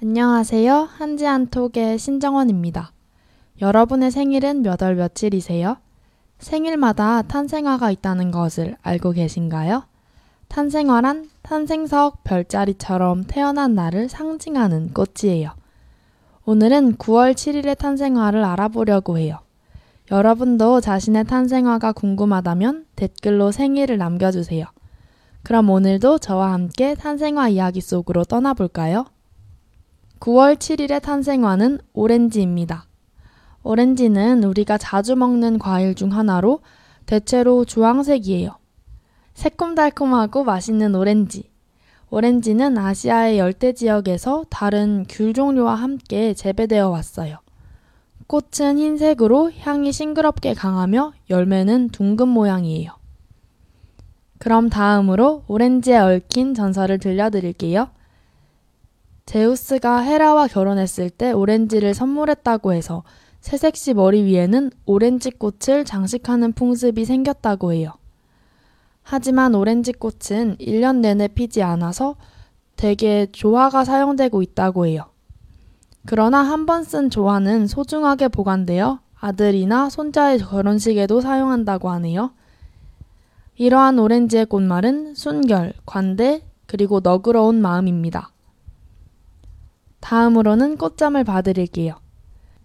안녕하세요. 한지한톡의 신정원입니다. 여러분의 생일은 몇 월 며칠이세요? 생일마다 탄생화가 있다는 것을 알고 계신가요? 탄생화란 탄생석 별자리처럼 태어난 날을 상징하는 꽃이에요. 오늘은 9월 7일의 탄생화를 알아보려고 해요. 여러분도 자신의 탄생화가 궁금하다면 댓글로 생일을 남겨주세요. 그럼 오늘도 저와 함께 탄생화 이야기 속으로 떠나볼까요? 9월 7일의 탄생화는 오렌지입니다. 오렌지는 우리가 자주 먹는 과일 중 하나로 대체로 주황색이에요. 새콤달콤하고 맛있는 오렌지. 오렌지는 아시아의 열대 지역에서 다른 귤 종류와 함께 재배되어 왔어요. 꽃은 흰색으로 향이 싱그럽게 강하며 열매는 둥근 모양이에요. 그럼 다음으로 오렌지에 얽힌 전설을 들려드릴게요. 제우스가 헤라와 결혼했을 때 오렌지를 선물했다고 해서 새색시 머리 위에는 오렌지 꽃을 장식하는 풍습이 생겼다고 해요. 하지만 오렌지 꽃은 1년 내내 피지 않아서 대개 조화가 사용되고 있다고 해요. 그러나 한 번 쓴 조화는 소중하게 보관되어 아들이나 손자의 결혼식에도 사용한다고 하네요. 이러한 오렌지의 꽃말은 순결, 관대, 그리고 너그러운 마음입니다. 다음으로는 꽃잠을 봐드릴게요.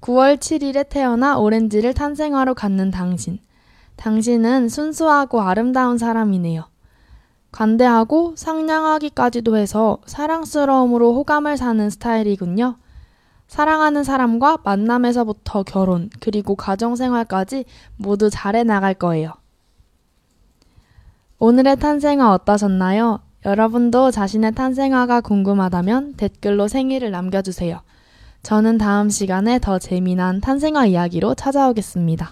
9월 7일에 태어나 오렌지를 탄생화로 갖는 당신. 당신은 순수하고 아름다운 사람이네요. 관대하고 상냥하기까지도 해서 사랑스러움으로 호감을 사는 스타일이군요. 사랑하는 사람과 만남에서부터 결혼, 그리고 가정생활까지 모두 잘해 나갈 거예요. 오늘의 탄생화 어떠셨나요? 여러분도 자신의 탄생화가 궁금하다면 댓글로 생일을 남겨주세요. 저는 다음 시간에 더 재미난 탄생화 이야기로 찾아오겠습니다.